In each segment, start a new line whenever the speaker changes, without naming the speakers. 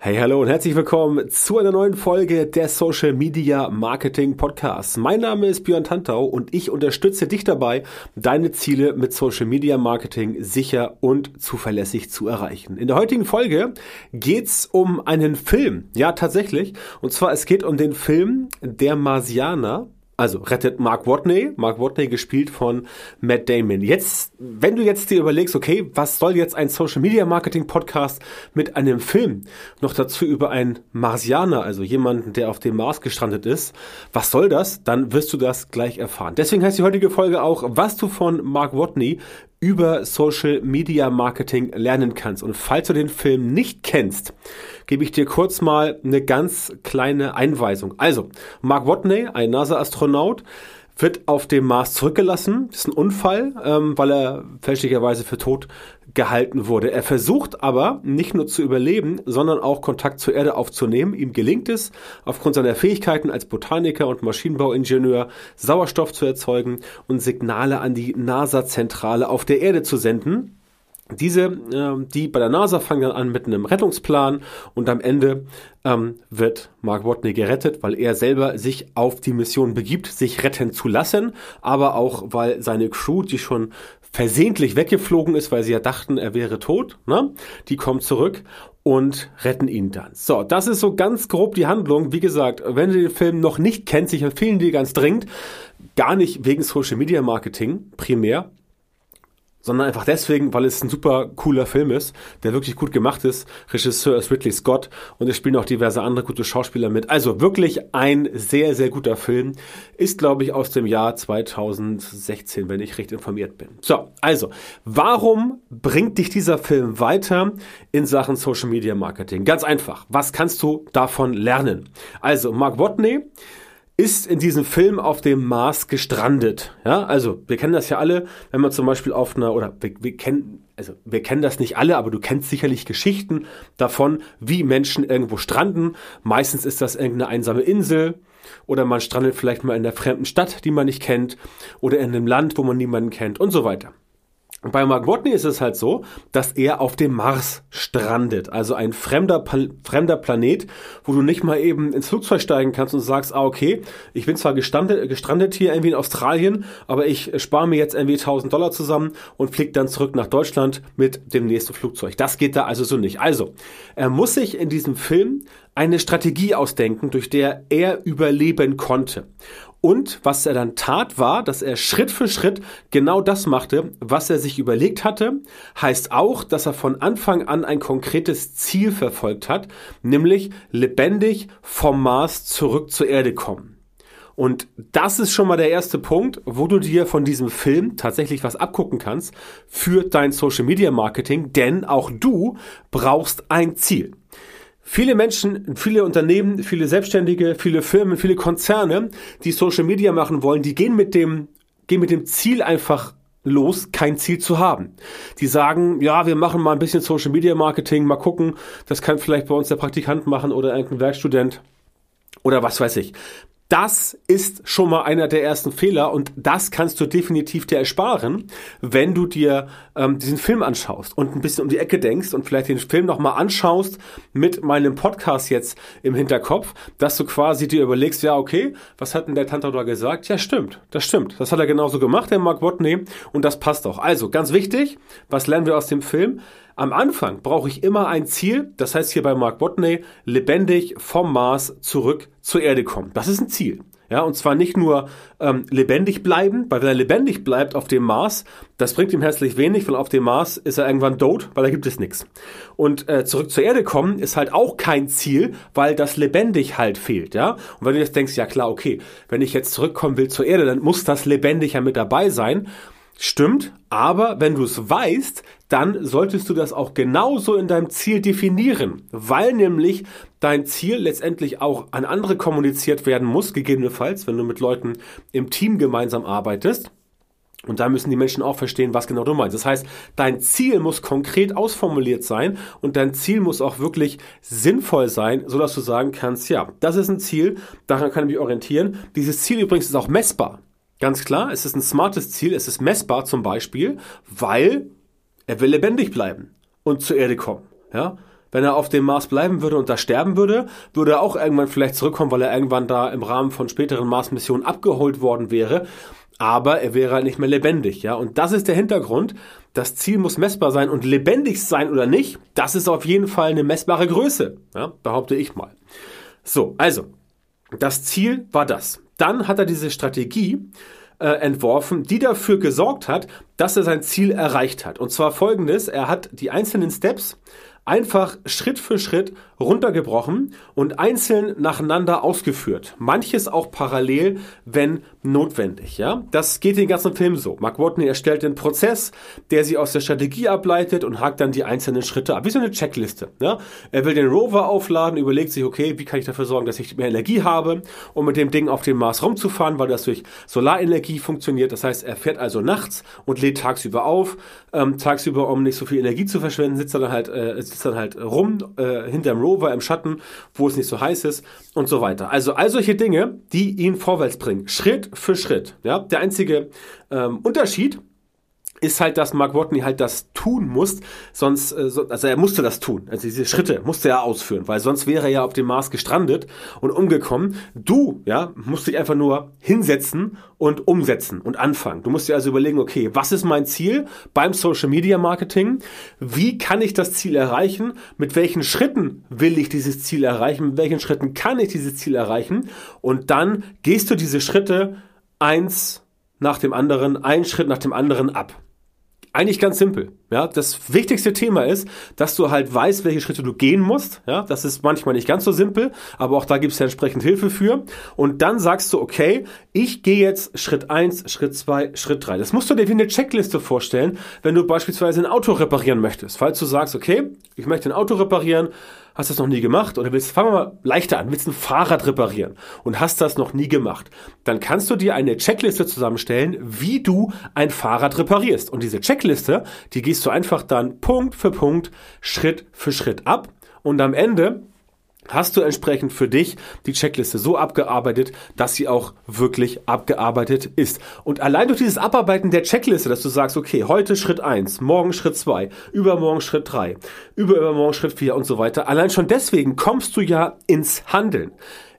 Hey, hallo und herzlich willkommen zu einer neuen Folge der Social Media Marketing Podcast. Mein Name ist Björn Tantau und ich unterstütze dich dabei, deine Ziele mit Social Media Marketing sicher und zuverlässig zu erreichen. In der heutigen Folge geht's um einen Film. Ja, tatsächlich. Und zwar es geht um den Film Der Marsianer also rettet Mark Watney, Mark Watney gespielt von Matt Damon. Jetzt, wenn du jetzt dir überlegst, okay, was soll jetzt ein Social Media Marketing Podcast mit einem Film noch dazu über einen Marsianer, also jemanden, der auf dem Mars gestrandet ist, was soll das? Dann wirst du das gleich erfahren. Deswegen heißt die heutige Folge auch, was du von Mark Watney über Social Media Marketing lernen kannst. Und falls du den Film nicht kennst, gebe ich dir kurz mal eine ganz kleine Einweisung. Also, Mark Watney, ein NASA-Astronaut, wird auf dem Mars zurückgelassen. Das ist ein Unfall, ähm, weil er fälschlicherweise für tot gehalten wurde. Er versucht aber nicht nur zu überleben, sondern auch Kontakt zur Erde aufzunehmen. Ihm gelingt es, aufgrund seiner Fähigkeiten als Botaniker und Maschinenbauingenieur Sauerstoff zu erzeugen und Signale an die NASA-Zentrale auf der Erde zu senden. Diese, äh, die bei der NASA fangen dann an mit einem Rettungsplan und am Ende ähm, wird Mark Watney gerettet, weil er selber sich auf die Mission begibt, sich retten zu lassen, aber auch weil seine Crew, die schon versehentlich weggeflogen ist, weil sie ja dachten, er wäre tot, ne? die kommt zurück und retten ihn dann. So, das ist so ganz grob die Handlung. Wie gesagt, wenn du den Film noch nicht kennst, ich empfehle ihn dir ganz dringend, gar nicht wegen Social Media Marketing primär, sondern einfach deswegen, weil es ein super cooler Film ist, der wirklich gut gemacht ist. Regisseur ist Ridley Scott und es spielen auch diverse andere gute Schauspieler mit. Also wirklich ein sehr, sehr guter Film. Ist, glaube ich, aus dem Jahr 2016, wenn ich recht informiert bin. So, also, warum bringt dich dieser Film weiter in Sachen Social Media Marketing? Ganz einfach. Was kannst du davon lernen? Also, Mark Watney ist in diesem Film auf dem Mars gestrandet. Ja, also wir kennen das ja alle, wenn man zum Beispiel auf einer, oder wir, wir kennen, also wir kennen das nicht alle, aber du kennst sicherlich Geschichten davon, wie Menschen irgendwo stranden. Meistens ist das irgendeine einsame Insel oder man strandet vielleicht mal in einer fremden Stadt, die man nicht kennt oder in einem Land, wo man niemanden kennt und so weiter. Bei Mark Watney ist es halt so, dass er auf dem Mars strandet, also ein fremder, fremder Planet, wo du nicht mal eben ins Flugzeug steigen kannst und sagst, ah okay, ich bin zwar gestrandet, gestrandet hier irgendwie in Australien, aber ich spare mir jetzt irgendwie 1000 Dollar zusammen und fliege dann zurück nach Deutschland mit dem nächsten Flugzeug. Das geht da also so nicht. Also, er muss sich in diesem Film eine Strategie ausdenken, durch der er überleben konnte. Und was er dann tat, war, dass er Schritt für Schritt genau das machte, was er sich überlegt hatte. Heißt auch, dass er von Anfang an ein konkretes Ziel verfolgt hat, nämlich lebendig vom Mars zurück zur Erde kommen. Und das ist schon mal der erste Punkt, wo du dir von diesem Film tatsächlich was abgucken kannst für dein Social Media Marketing, denn auch du brauchst ein Ziel. Viele Menschen, viele Unternehmen, viele Selbstständige, viele Firmen, viele Konzerne, die Social Media machen wollen, die gehen mit dem, gehen mit dem Ziel einfach los, kein Ziel zu haben. Die sagen, ja, wir machen mal ein bisschen Social Media Marketing, mal gucken, das kann vielleicht bei uns der Praktikant machen oder irgendein Werkstudent oder was weiß ich. Das ist schon mal einer der ersten Fehler und das kannst du definitiv dir ersparen, wenn du dir ähm, diesen Film anschaust und ein bisschen um die Ecke denkst und vielleicht den Film nochmal anschaust mit meinem Podcast jetzt im Hinterkopf, dass du quasi dir überlegst, ja okay, was hat denn der Tante da gesagt? Ja stimmt, das stimmt. Das hat er genauso gemacht, der Mark Watney und das passt auch. Also ganz wichtig, was lernen wir aus dem Film? Am Anfang brauche ich immer ein Ziel, das heißt hier bei Mark Botney, lebendig vom Mars zurück zur Erde kommen. Das ist ein Ziel. Ja, und zwar nicht nur ähm, lebendig bleiben, weil wenn er lebendig bleibt auf dem Mars, das bringt ihm herzlich wenig, weil auf dem Mars ist er irgendwann tot, weil da gibt es nichts. Und äh, zurück zur Erde kommen ist halt auch kein Ziel, weil das lebendig halt fehlt, ja. Und wenn du jetzt denkst, ja klar, okay, wenn ich jetzt zurückkommen will zur Erde, dann muss das lebendig ja mit dabei sein. Stimmt, aber wenn du es weißt, dann solltest du das auch genauso in deinem Ziel definieren, weil nämlich dein Ziel letztendlich auch an andere kommuniziert werden muss, gegebenenfalls, wenn du mit Leuten im Team gemeinsam arbeitest. Und da müssen die Menschen auch verstehen, was genau du meinst. Das heißt, dein Ziel muss konkret ausformuliert sein und dein Ziel muss auch wirklich sinnvoll sein, sodass du sagen kannst, ja, das ist ein Ziel, daran kann ich mich orientieren. Dieses Ziel übrigens ist auch messbar. Ganz klar, es ist ein smartes Ziel, es ist messbar zum Beispiel, weil er will lebendig bleiben und zur Erde kommen. Ja? wenn er auf dem Mars bleiben würde und da sterben würde, würde er auch irgendwann vielleicht zurückkommen, weil er irgendwann da im Rahmen von späteren Mars-Missionen abgeholt worden wäre. Aber er wäre halt nicht mehr lebendig, ja. Und das ist der Hintergrund. Das Ziel muss messbar sein und lebendig sein oder nicht, das ist auf jeden Fall eine messbare Größe, ja, behaupte ich mal. So, also, das Ziel war das. Dann hat er diese Strategie äh, entworfen, die dafür gesorgt hat, dass er sein Ziel erreicht hat. Und zwar folgendes, er hat die einzelnen Steps einfach Schritt für Schritt runtergebrochen und einzeln nacheinander ausgeführt. Manches auch parallel, wenn notwendig. Ja, das geht den ganzen Film so. Mark Watney erstellt den Prozess, der sie aus der Strategie ableitet und hakt dann die einzelnen Schritte ab, wie so eine Checkliste. Ja, er will den Rover aufladen, überlegt sich, okay, wie kann ich dafür sorgen, dass ich mehr Energie habe, um mit dem Ding auf dem Mars rumzufahren, weil das durch Solarenergie funktioniert. Das heißt, er fährt also nachts und lädt tagsüber auf. Ähm, tagsüber, um nicht so viel Energie zu verschwenden, sitzt dann halt, äh, sitzt dann halt rum äh, hinterm Rover im Schatten, wo es nicht so heiß ist und so weiter. Also all solche Dinge, die ihn vorwärts bringen, Schritt für Schritt. Ja, der einzige ähm, Unterschied ist halt, dass Mark Watney halt das tun muss, sonst, äh, also er musste das tun, also diese Schritte musste er ausführen, weil sonst wäre er ja auf dem Mars gestrandet und umgekommen. Du, ja, musst dich einfach nur hinsetzen und umsetzen und anfangen. Du musst dir also überlegen, okay, was ist mein Ziel beim Social Media Marketing? Wie kann ich das Ziel erreichen? Mit welchen Schritten will ich dieses Ziel erreichen? Mit welchen Schritten kann ich dieses Ziel erreichen? Und dann gehst du diese Schritte eins nach dem anderen, einen Schritt nach dem anderen ab. Eigentlich ganz simpel. Ja, das wichtigste Thema ist, dass du halt weißt, welche Schritte du gehen musst. Ja, das ist manchmal nicht ganz so simpel, aber auch da gibt es ja entsprechend Hilfe für. Und dann sagst du, okay, ich gehe jetzt Schritt eins, Schritt zwei, Schritt drei. Das musst du dir wie eine Checkliste vorstellen, wenn du beispielsweise ein Auto reparieren möchtest. Falls du sagst, okay, ich möchte ein Auto reparieren, hast das noch nie gemacht? Oder willst, fangen wir mal leichter an, willst ein Fahrrad reparieren und hast das noch nie gemacht, dann kannst du dir eine Checkliste zusammenstellen, wie du ein Fahrrad reparierst. Und diese Checkliste, die gehst du einfach dann Punkt für Punkt, Schritt für Schritt ab. Und am Ende hast du entsprechend für dich die Checkliste so abgearbeitet, dass sie auch wirklich abgearbeitet ist. Und allein durch dieses Abarbeiten der Checkliste, dass du sagst, okay, heute Schritt eins, morgen Schritt zwei, übermorgen Schritt drei, übermorgen Schritt vier und so weiter, allein schon deswegen kommst du ja ins Handeln,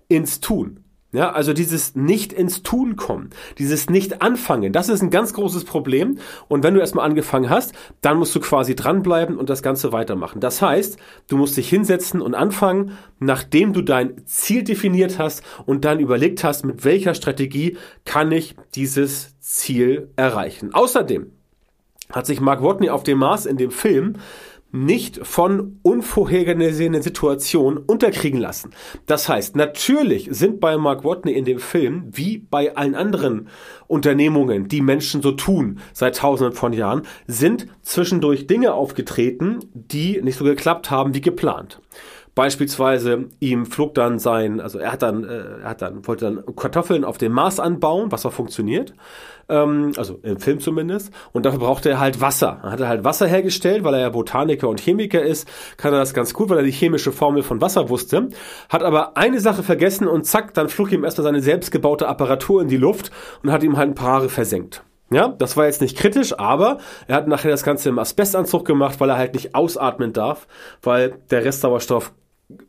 ins Tun. Ja, also dieses nicht ins Tun kommen, dieses nicht anfangen, das ist ein ganz großes Problem. Und wenn du erstmal angefangen hast, dann musst du quasi dranbleiben und das Ganze weitermachen. Das heißt, du musst dich hinsetzen und anfangen, nachdem du dein Ziel definiert hast und dann überlegt hast, mit welcher Strategie kann ich dieses Ziel erreichen. Außerdem hat sich Mark Watney auf dem Mars in dem Film nicht von unvorhergesehenen Situationen unterkriegen lassen. Das heißt, natürlich sind bei Mark Watney in dem Film, wie bei allen anderen Unternehmungen, die Menschen so tun seit tausenden von Jahren, sind zwischendurch Dinge aufgetreten, die nicht so geklappt haben wie geplant. Beispielsweise ihm flog dann sein, also er hat dann, äh, er hat dann, wollte dann Kartoffeln auf dem Mars anbauen, was auch funktioniert. Ähm, also im Film zumindest. Und dafür brauchte er halt Wasser. Er hat halt Wasser hergestellt, weil er ja Botaniker und Chemiker ist, kann er das ganz gut, weil er die chemische Formel von Wasser wusste. Hat aber eine Sache vergessen und zack, dann flog ihm erstmal seine selbstgebaute Apparatur in die Luft und hat ihm halt ein paar Haare versenkt. Ja, das war jetzt nicht kritisch, aber er hat nachher das Ganze im Asbestanzug gemacht, weil er halt nicht ausatmen darf, weil der Restsauerstoff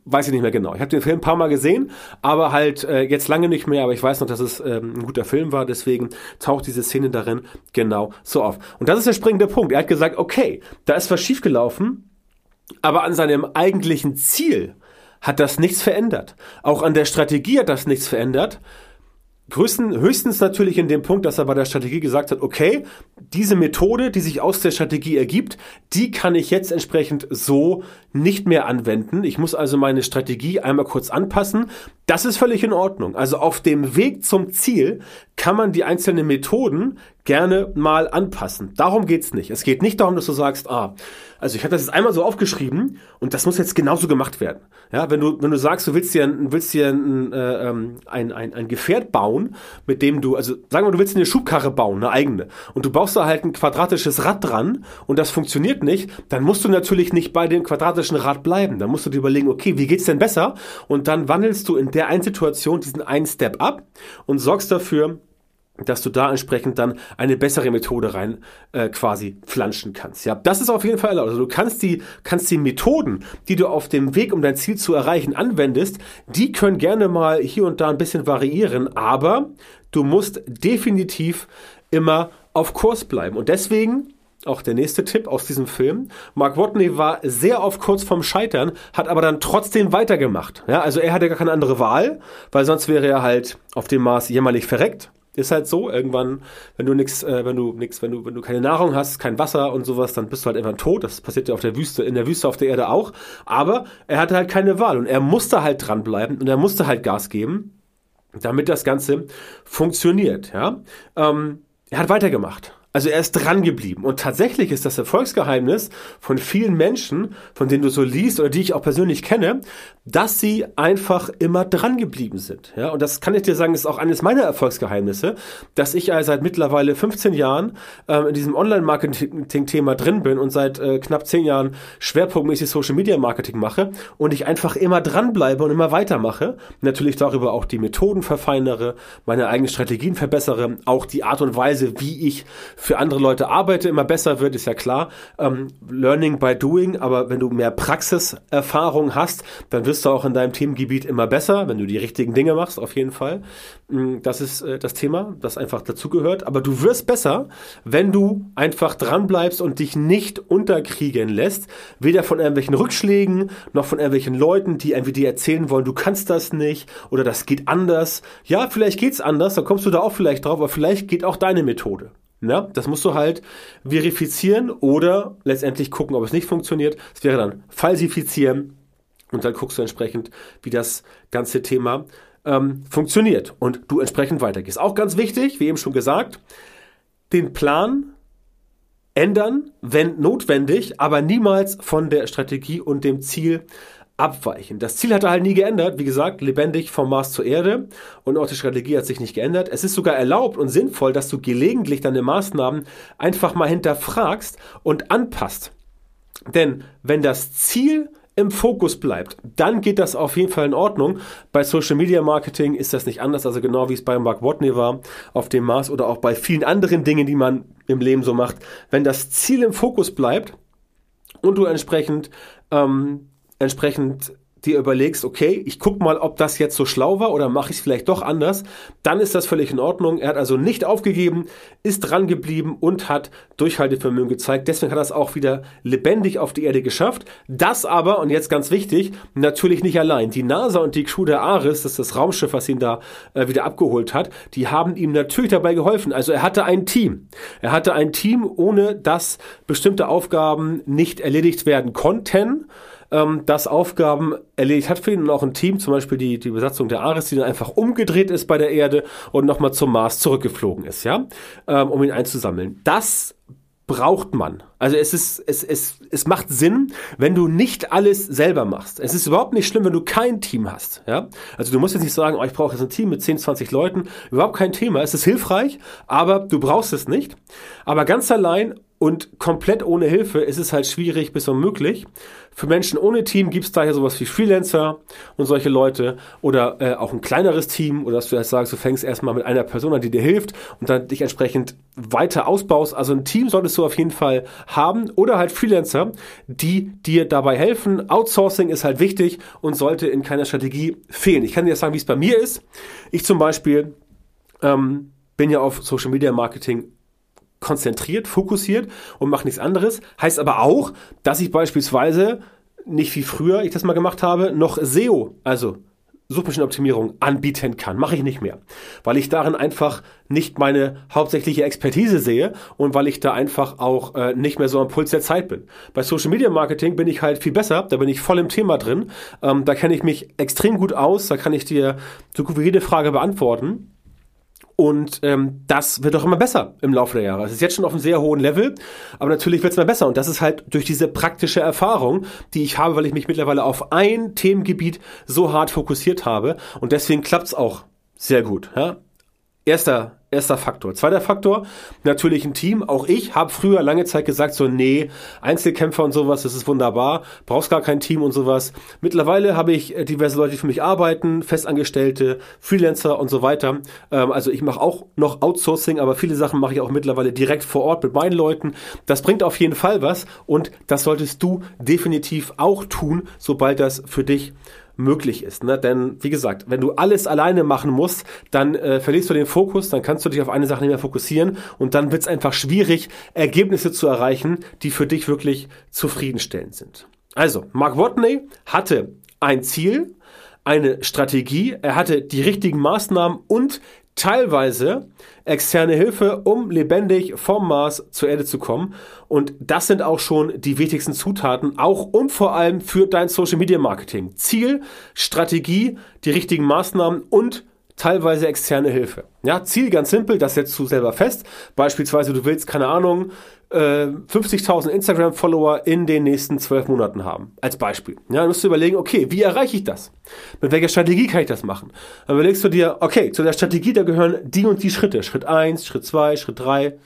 weiß ich nicht mehr genau. Ich habe den Film ein paar Mal gesehen, aber halt äh, jetzt lange nicht mehr, aber ich weiß noch, dass es ähm, ein guter Film war, deswegen taucht diese Szene darin genau so auf. Und das ist der springende Punkt. Er hat gesagt, okay, da ist was schiefgelaufen, aber an seinem eigentlichen Ziel hat das nichts verändert. Auch an der Strategie hat das nichts verändert. Größten, höchstens natürlich in dem Punkt, dass er bei der Strategie gesagt hat, okay, diese Methode, die sich aus der Strategie ergibt, die kann ich jetzt entsprechend so nicht mehr anwenden. Ich muss also meine Strategie einmal kurz anpassen. Das ist völlig in Ordnung. Also auf dem Weg zum Ziel kann man die einzelnen Methoden gerne mal anpassen. Darum geht's nicht. Es geht nicht darum, dass du sagst, ah, also ich habe das jetzt einmal so aufgeschrieben und das muss jetzt genauso gemacht werden. Ja, wenn du wenn du sagst, du willst dir willst dir ein, äh, ähm, ein, ein, ein Gefährt bauen, mit dem du also sagen wir, du willst eine Schubkarre bauen, eine eigene und du baust da halt ein quadratisches Rad dran und das funktioniert nicht, dann musst du natürlich nicht bei dem quadratischen Rad bleiben. Dann musst du dir überlegen, okay, wie geht's denn besser? Und dann wandelst du in der einen Situation diesen einen Step ab und sorgst dafür, dass du da entsprechend dann eine bessere Methode rein äh, quasi flanschen kannst. Ja, das ist auf jeden Fall erlaubt. Also du kannst die kannst die Methoden, die du auf dem Weg, um dein Ziel zu erreichen, anwendest, die können gerne mal hier und da ein bisschen variieren, aber du musst definitiv immer auf Kurs bleiben. Und deswegen auch der nächste Tipp aus diesem Film. Mark Watney war sehr oft kurz vorm Scheitern, hat aber dann trotzdem weitergemacht. Ja, also er hatte gar keine andere Wahl, weil sonst wäre er halt auf dem Mars jämmerlich verreckt. Ist halt so, irgendwann, wenn du nichts, äh, wenn du nichts, wenn du, wenn du keine Nahrung hast, kein Wasser und sowas, dann bist du halt irgendwann tot. Das passiert ja auf der Wüste, in der Wüste auf der Erde auch. Aber er hatte halt keine Wahl und er musste halt dranbleiben und er musste halt Gas geben, damit das Ganze funktioniert. Ja, ähm, er hat weitergemacht. Also er ist dran geblieben. Und tatsächlich ist das Erfolgsgeheimnis von vielen Menschen, von denen du so liest oder die ich auch persönlich kenne, dass sie einfach immer dran geblieben sind. Ja, und das kann ich dir sagen, ist auch eines meiner Erfolgsgeheimnisse, dass ich also seit mittlerweile 15 Jahren ähm, in diesem Online-Marketing-Thema drin bin und seit äh, knapp 10 Jahren schwerpunktmäßig Social-Media-Marketing mache und ich einfach immer dranbleibe und immer weitermache. Natürlich darüber auch die Methoden verfeinere, meine eigenen Strategien verbessere, auch die Art und Weise, wie ich für andere Leute arbeite, immer besser wird, ist ja klar. Ähm, Learning by doing, aber wenn du mehr Praxiserfahrung hast, dann wirst du auch in deinem Themengebiet immer besser, wenn du die richtigen Dinge machst, auf jeden Fall. Mm, das ist äh, das Thema, das einfach dazugehört. Aber du wirst besser, wenn du einfach dranbleibst und dich nicht unterkriegen lässt, weder von irgendwelchen Rückschlägen noch von irgendwelchen Leuten, die irgendwie dir erzählen wollen, du kannst das nicht oder das geht anders. Ja, vielleicht geht's anders, dann kommst du da auch vielleicht drauf, aber vielleicht geht auch deine Methode. Ja, das musst du halt verifizieren oder letztendlich gucken, ob es nicht funktioniert. Das wäre dann falsifizieren und dann guckst du entsprechend, wie das ganze Thema ähm, funktioniert und du entsprechend weitergehst. Auch ganz wichtig, wie eben schon gesagt, den Plan ändern, wenn notwendig, aber niemals von der Strategie und dem Ziel abweichen. Das Ziel hat er halt nie geändert. Wie gesagt, lebendig vom Mars zur Erde. Und auch die Strategie hat sich nicht geändert. Es ist sogar erlaubt und sinnvoll, dass du gelegentlich deine Maßnahmen einfach mal hinterfragst und anpasst. Denn wenn das Ziel im Fokus bleibt, dann geht das auf jeden Fall in Ordnung. Bei Social Media Marketing ist das nicht anders, also genau wie es bei Mark Watney war auf dem Mars oder auch bei vielen anderen Dingen, die man im Leben so macht. Wenn das Ziel im Fokus bleibt und du entsprechend ähm, entsprechend dir überlegst, okay, ich guck mal, ob das jetzt so schlau war oder mache ich es vielleicht doch anders, dann ist das völlig in Ordnung. Er hat also nicht aufgegeben, ist dran geblieben und hat Durchhaltevermögen gezeigt. Deswegen hat er es auch wieder lebendig auf die Erde geschafft. Das aber, und jetzt ganz wichtig, natürlich nicht allein. Die NASA und die Crew der Ares, das ist das Raumschiff, was ihn da äh, wieder abgeholt hat, die haben ihm natürlich dabei geholfen. Also er hatte ein Team. Er hatte ein Team, ohne dass bestimmte Aufgaben nicht erledigt werden konnten ähm, das Aufgaben erledigt hat für ihn und auch ein Team, zum Beispiel die, die Besatzung der Ares, die dann einfach umgedreht ist bei der Erde und nochmal zum Mars zurückgeflogen ist, ja, ähm, um ihn einzusammeln. Das braucht man. Also es ist, es, es, es macht Sinn, wenn du nicht alles selber machst. Es ist überhaupt nicht schlimm, wenn du kein Team hast. Ja? Also du musst jetzt nicht sagen, oh, ich brauche jetzt ein Team mit 10, 20 Leuten. Überhaupt kein Thema. Es ist hilfreich, aber du brauchst es nicht. Aber ganz allein und komplett ohne Hilfe ist es halt schwierig bis unmöglich. Für Menschen ohne Team gibt es daher sowas wie Freelancer und solche Leute oder äh, auch ein kleineres Team oder dass du erst sagst, du fängst erstmal mit einer Person an, die dir hilft und dann dich entsprechend weiter ausbaust. Also ein Team solltest du auf jeden Fall haben oder halt Freelancer, die dir dabei helfen. Outsourcing ist halt wichtig und sollte in keiner Strategie fehlen. Ich kann dir sagen, wie es bei mir ist. Ich zum Beispiel ähm, bin ja auf Social Media Marketing konzentriert, fokussiert und mache nichts anderes. Heißt aber auch, dass ich beispielsweise nicht wie früher ich das mal gemacht habe, noch SEO, also Suchmaschinenoptimierung anbieten kann. Mache ich nicht mehr, weil ich darin einfach nicht meine hauptsächliche Expertise sehe und weil ich da einfach auch äh, nicht mehr so am Puls der Zeit bin. Bei Social Media Marketing bin ich halt viel besser, da bin ich voll im Thema drin, ähm, da kenne ich mich extrem gut aus, da kann ich dir so gut wie jede Frage beantworten. Und ähm, das wird auch immer besser im Laufe der Jahre. Es ist jetzt schon auf einem sehr hohen Level, aber natürlich wird es immer besser. Und das ist halt durch diese praktische Erfahrung, die ich habe, weil ich mich mittlerweile auf ein Themengebiet so hart fokussiert habe. Und deswegen klappt es auch sehr gut. Ja? Erster Erster Faktor. Zweiter Faktor, natürlich ein Team. Auch ich habe früher lange Zeit gesagt, so, nee, Einzelkämpfer und sowas, das ist wunderbar, brauchst gar kein Team und sowas. Mittlerweile habe ich äh, diverse Leute, die für mich arbeiten, Festangestellte, Freelancer und so weiter. Ähm, also ich mache auch noch Outsourcing, aber viele Sachen mache ich auch mittlerweile direkt vor Ort mit meinen Leuten. Das bringt auf jeden Fall was und das solltest du definitiv auch tun, sobald das für dich möglich ist. Ne? Denn wie gesagt, wenn du alles alleine machen musst, dann äh, verlierst du den Fokus, dann kannst du dich auf eine Sache nicht mehr fokussieren und dann wird es einfach schwierig, Ergebnisse zu erreichen, die für dich wirklich zufriedenstellend sind. Also, Mark Watney hatte ein Ziel, eine Strategie, er hatte die richtigen Maßnahmen und teilweise externe Hilfe, um lebendig vom Mars zur Erde zu kommen. Und das sind auch schon die wichtigsten Zutaten, auch und vor allem für dein Social Media Marketing. Ziel, Strategie, die richtigen Maßnahmen und teilweise externe Hilfe. Ja, Ziel ganz simpel, das setzt du selber fest. Beispielsweise, du willst, keine Ahnung, 50.000 äh, Instagram-Follower in den nächsten zwölf Monaten haben. Als Beispiel. Ja, dann musst du überlegen, okay, wie erreiche ich das? Mit welcher Strategie kann ich das machen? Dann überlegst du dir, okay, zu der Strategie, da gehören die und die Schritte. Schritt 1, Schritt 2, Schritt 3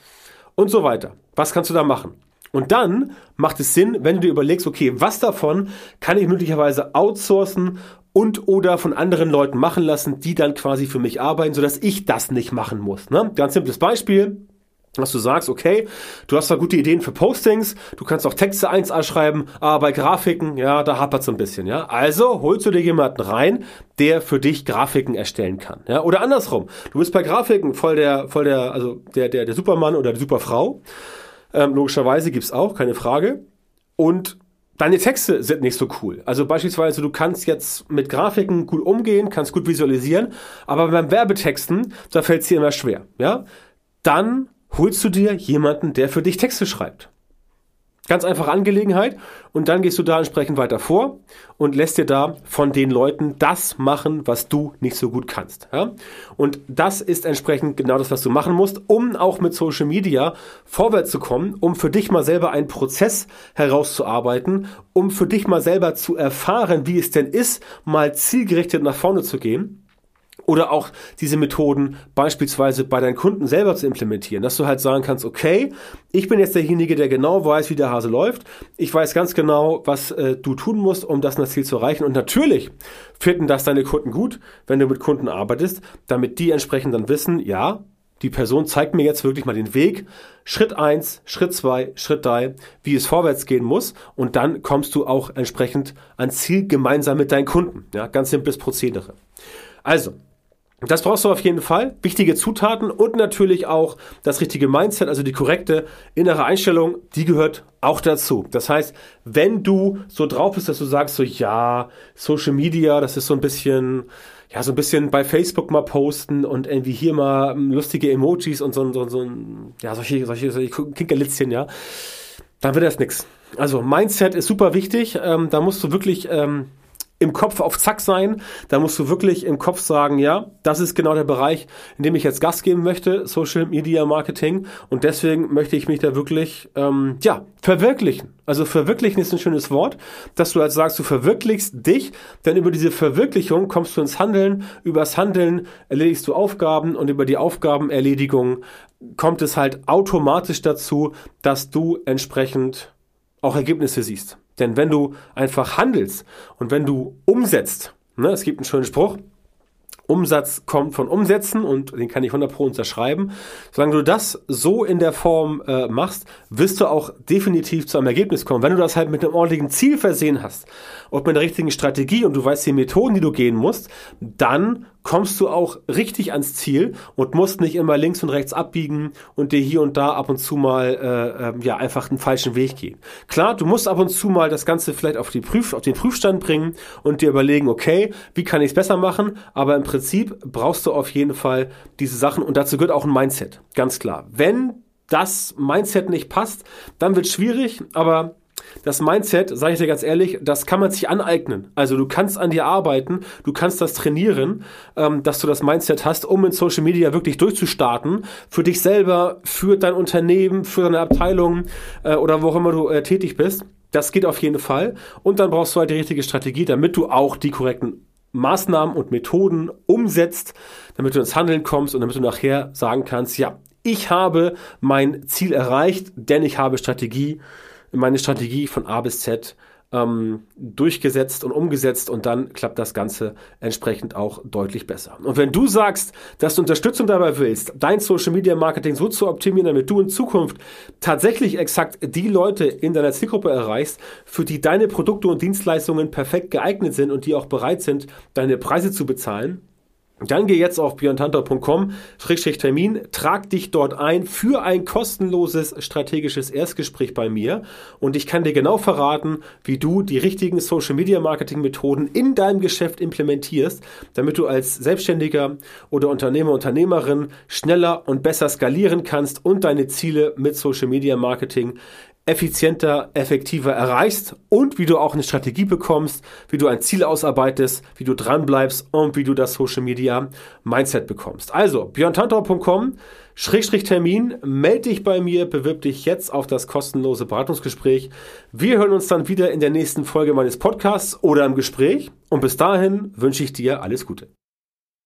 und so weiter. Was kannst du da machen? Und dann macht es Sinn, wenn du dir überlegst, okay, was davon kann ich möglicherweise outsourcen und oder von anderen Leuten machen lassen, die dann quasi für mich arbeiten, sodass ich das nicht machen muss. Ne? Ganz simples Beispiel dass du sagst, okay, du hast da gute Ideen für Postings, du kannst auch Texte 1a schreiben, aber bei Grafiken, ja, da hapert es ein bisschen, ja. Also holst du dir jemanden rein, der für dich Grafiken erstellen kann, ja. Oder andersrum, du bist bei Grafiken voll der, voll der, also der, der, der Supermann oder die Superfrau. Ähm, logischerweise gibt's auch, keine Frage. Und Deine Texte sind nicht so cool. Also beispielsweise, du kannst jetzt mit Grafiken gut umgehen, kannst gut visualisieren, aber beim Werbetexten, da fällt es dir immer schwer. Ja? Dann holst du dir jemanden, der für dich Texte schreibt. Ganz einfache Angelegenheit und dann gehst du da entsprechend weiter vor und lässt dir da von den Leuten das machen, was du nicht so gut kannst. Ja? Und das ist entsprechend genau das, was du machen musst, um auch mit Social Media vorwärts zu kommen, um für dich mal selber einen Prozess herauszuarbeiten, um für dich mal selber zu erfahren, wie es denn ist, mal zielgerichtet nach vorne zu gehen oder auch diese Methoden beispielsweise bei deinen Kunden selber zu implementieren, dass du halt sagen kannst, okay, ich bin jetzt derjenige, der genau weiß, wie der Hase läuft. Ich weiß ganz genau, was äh, du tun musst, um das, Ziel zu erreichen. Und natürlich finden das deine Kunden gut, wenn du mit Kunden arbeitest, damit die entsprechend dann wissen, ja, die Person zeigt mir jetzt wirklich mal den Weg. Schritt eins, Schritt zwei, Schritt drei, wie es vorwärts gehen muss. Und dann kommst du auch entsprechend ans Ziel gemeinsam mit deinen Kunden. Ja, ganz simples Prozedere. Also, das brauchst du auf jeden Fall. Wichtige Zutaten und natürlich auch das richtige Mindset, also die korrekte innere Einstellung, die gehört auch dazu. Das heißt, wenn du so drauf bist, dass du sagst so, ja, Social Media, das ist so ein bisschen, ja, so ein bisschen bei Facebook mal posten und irgendwie hier mal lustige Emojis und so, so, so ja, solche, solche, solche Kinkerlitzchen, ja, dann wird das nix. Also Mindset ist super wichtig. Ähm, da musst du wirklich ähm, im Kopf auf Zack sein. Da musst du wirklich im Kopf sagen, ja, das ist genau der Bereich, in dem ich jetzt Gas geben möchte, Social Media Marketing. Und deswegen möchte ich mich da wirklich, ähm, ja, verwirklichen. Also verwirklichen ist ein schönes Wort, dass du halt sagst, du verwirklichst dich, denn über diese Verwirklichung kommst du ins Handeln. Übers Handeln erledigst du Aufgaben und über die Aufgabenerledigung kommt es halt automatisch dazu, dass du entsprechend auch Ergebnisse siehst. Denn wenn du einfach handelst und wenn du umsetzt, ne, es gibt einen schönen Spruch, Umsatz kommt von Umsetzen und den kann ich 100 Pro unterschreiben. Solange du das so in der Form äh, machst, wirst du auch definitiv zu einem Ergebnis kommen. Wenn du das halt mit einem ordentlichen Ziel versehen hast und mit der richtigen Strategie und du weißt die Methoden, die du gehen musst, dann kommst du auch richtig ans Ziel und musst nicht immer links und rechts abbiegen und dir hier und da ab und zu mal äh, äh, ja einfach einen falschen Weg gehen. Klar, du musst ab und zu mal das Ganze vielleicht auf, die Prüf, auf den Prüfstand bringen und dir überlegen, okay, wie kann ich es besser machen? Aber im Prinzip brauchst du auf jeden Fall diese Sachen und dazu gehört auch ein Mindset, ganz klar. Wenn das Mindset nicht passt, dann wird schwierig, aber das Mindset, sage ich dir ganz ehrlich, das kann man sich aneignen. Also du kannst an dir arbeiten, du kannst das trainieren, ähm, dass du das Mindset hast, um in Social Media wirklich durchzustarten, für dich selber, für dein Unternehmen, für deine Abteilung äh, oder wo auch immer du äh, tätig bist. Das geht auf jeden Fall. Und dann brauchst du halt die richtige Strategie, damit du auch die korrekten Maßnahmen und Methoden umsetzt, damit du ins Handeln kommst und damit du nachher sagen kannst, ja, ich habe mein Ziel erreicht, denn ich habe Strategie, meine Strategie von A bis Z ähm, durchgesetzt und umgesetzt und dann klappt das Ganze entsprechend auch deutlich besser. Und wenn du sagst, dass du Unterstützung dabei willst, dein Social Media Marketing so zu optimieren, damit du in Zukunft tatsächlich exakt die Leute in deiner Zielgruppe erreichst, für die deine Produkte und Dienstleistungen perfekt geeignet sind und die auch bereit sind, deine Preise zu bezahlen, dann geh jetzt auf björntanter.com-termin, trag dich dort ein für ein kostenloses strategisches Erstgespräch bei mir. Und ich kann dir genau verraten, wie du die richtigen Social Media Marketing Methoden in deinem Geschäft implementierst, damit du als Selbstständiger oder Unternehmer, Unternehmerin schneller und besser skalieren kannst und deine Ziele mit Social Media Marketing effizienter, effektiver erreichst und wie du auch eine Strategie bekommst, wie du ein Ziel ausarbeitest, wie du dranbleibst und wie du das Social Media Mindset bekommst. Also, björntantau.com Schrägstrich Termin, melde dich bei mir, bewirb dich jetzt auf das kostenlose Beratungsgespräch. Wir hören uns dann wieder in der nächsten Folge meines Podcasts oder im Gespräch und bis dahin wünsche ich dir alles Gute.